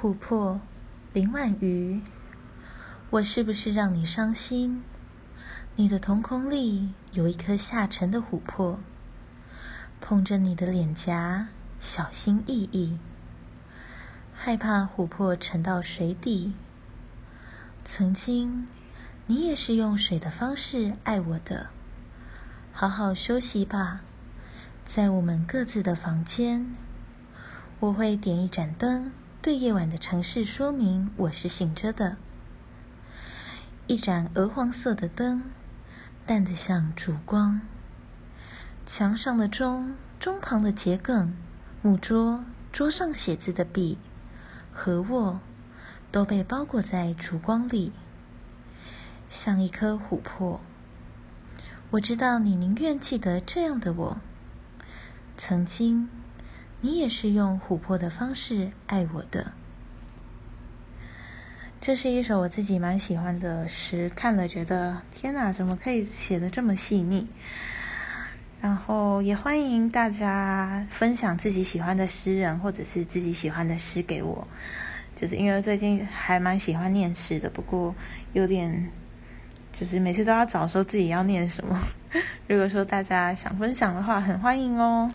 琥珀，林婉瑜。我是不是让你伤心？你的瞳孔里有一颗下沉的琥珀，碰着你的脸颊，小心翼翼，害怕琥珀沉到水底。曾经，你也是用水的方式爱我的。好好休息吧，在我们各自的房间。我会点一盏灯，对夜晚的城市说明我是醒着的。一盏鹅黄色的灯，淡得像烛光。墙上的钟，钟旁的桔梗，木桌，桌上写字的笔，和我，都被包裹在烛光里，像一颗琥珀。我知道你宁愿记得这样的我，曾经。你也是用琥珀的方式爱我的。这是一首我自己蛮喜欢的诗，看了觉得天哪，怎么可以写的这么细腻？然后也欢迎大家分享自己喜欢的诗人或者是自己喜欢的诗给我，就是因为最近还蛮喜欢念诗的，不过有点就是每次都要找说自己要念什么。如果说大家想分享的话，很欢迎哦。